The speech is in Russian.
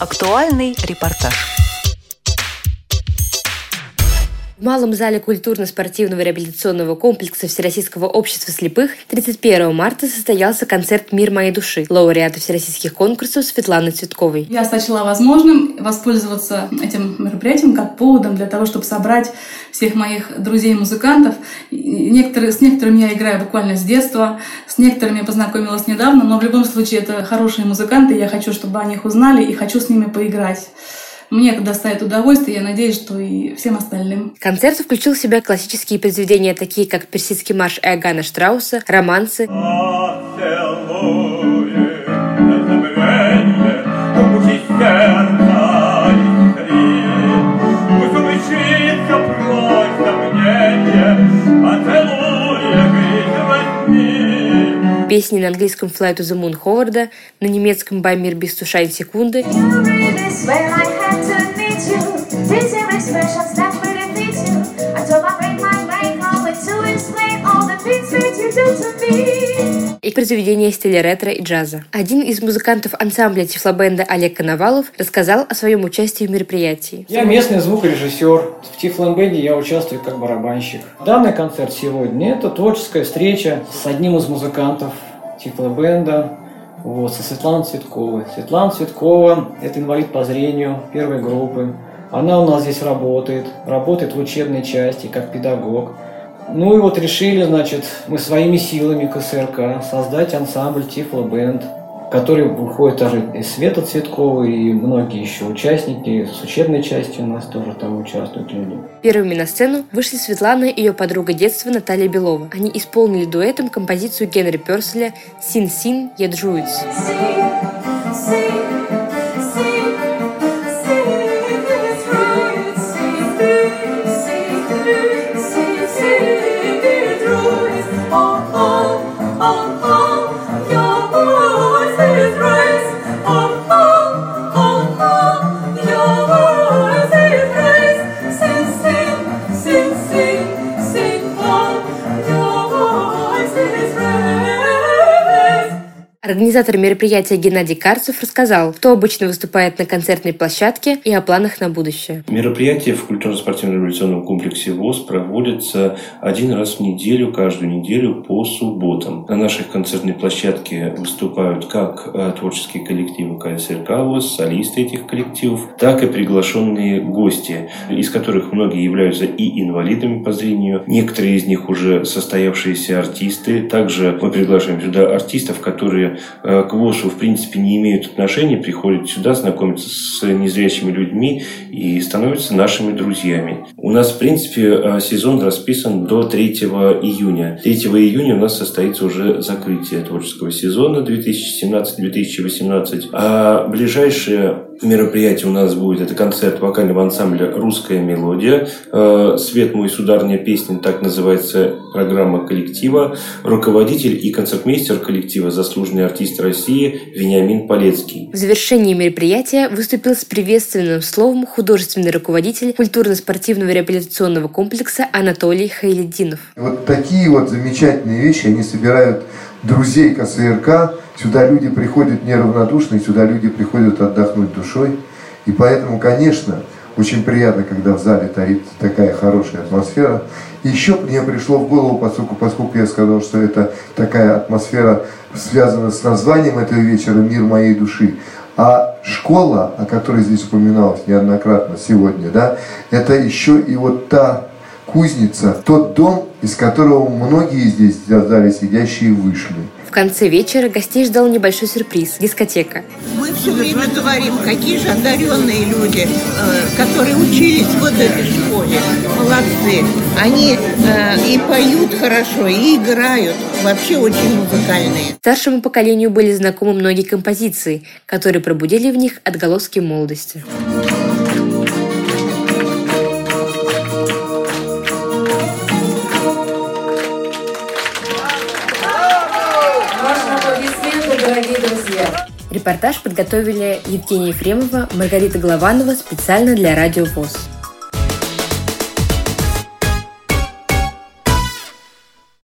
Актуальный репортаж. В Малом зале культурно-спортивного реабилитационного комплекса Всероссийского общества слепых 31 марта состоялся концерт «Мир моей души» лауреата всероссийских конкурсов Светланы Цветковой. Я сочла возможным воспользоваться этим мероприятием как поводом для того, чтобы собрать всех моих друзей-музыкантов. Некоторые, с некоторыми я играю буквально с детства, с некоторыми познакомилась недавно, но в любом случае это хорошие музыканты, я хочу, чтобы они их узнали и хочу с ними поиграть. Мне это доставит удовольствие, я надеюсь, что и всем остальным. Концерт включил в себя классические произведения, такие как «Персидский марш» Иоганна Штрауса, романсы, песни на английском «Fly to the Moon» Ховарда, на немецком «Bei mir du schein секунды», и произведения стиля ретро и джаза. Один из музыкантов ансамбля Тифлобенда Олег Коновалов рассказал о своем участии в мероприятии. Я местный звукорежиссер. В Тифлобенде я участвую как барабанщик. Данный концерт сегодня – это творческая встреча с одним из музыкантов Тифлобенда, вот, со Светланой Цветковой. Светлана Цветкова – это инвалид по зрению первой группы. Она у нас здесь работает, работает в учебной части как педагог. Ну и вот решили, значит, мы своими силами КСРК создать ансамбль Тифло Бенд, который выходит даже из Света Цветкова и многие еще участники с учебной части у нас тоже там участвуют люди. Первыми на сцену вышли Светлана и ее подруга детства Наталья Белова. Они исполнили дуэтом композицию Генри Перселя «Син-Син, я Druids». Организатор мероприятия Геннадий Карцев рассказал, кто обычно выступает на концертной площадке и о планах на будущее. Мероприятие в культурно-спортивном революционном комплексе ВОЗ проводится один раз в неделю, каждую неделю по субботам. На нашей концертной площадке выступают как э, творческие коллективы КСРК ВОЗ, солисты этих коллективов, так и приглашенные гости, из которых многие являются и инвалидами по зрению, некоторые из них уже состоявшиеся артисты. Также мы приглашаем сюда артистов, которые Э, к ВОСу в принципе не имеют отношения, приходят сюда, знакомятся с незрячими людьми и становятся нашими друзьями. У нас, в принципе, э, сезон расписан до 3 июня. 3 июня у нас состоится уже закрытие творческого сезона 2017-2018. А ближайшее мероприятие у нас будет, это концерт вокального ансамбля «Русская мелодия». Э, «Свет мой, сударня песня», так называется программа коллектива. Руководитель и концертмейстер коллектива, заслуженный артист России Вениамин Полецкий. В завершении мероприятия выступил с приветственным словом художественный руководитель культурно-спортивного реабилитационного комплекса Анатолий Хайлединов. Вот такие вот замечательные вещи, они собирают друзей КСРК, сюда люди приходят неравнодушные, сюда люди приходят отдохнуть душой. И поэтому, конечно, очень приятно, когда в зале таит такая хорошая атмосфера. И еще мне пришло в голову, поскольку, поскольку я сказал, что это такая атмосфера связана с названием этого вечера «Мир моей души». А школа, о которой здесь упоминалось неоднократно сегодня, да, это еще и вот та кузница, тот дом, из которого многие здесь в зале сидящие вышли. В конце вечера гостей ждал небольшой сюрприз – дискотека. Мы все время говорим, какие же одаренные люди, э, которые учились вот в этой школе. Молодцы. Они э, и поют хорошо, и играют. Вообще очень музыкальные. Старшему поколению были знакомы многие композиции, которые пробудили в них отголоски молодости. дорогие Репортаж подготовили Евгения Ефремова, Маргарита Голованова специально для Радио ВОЗ.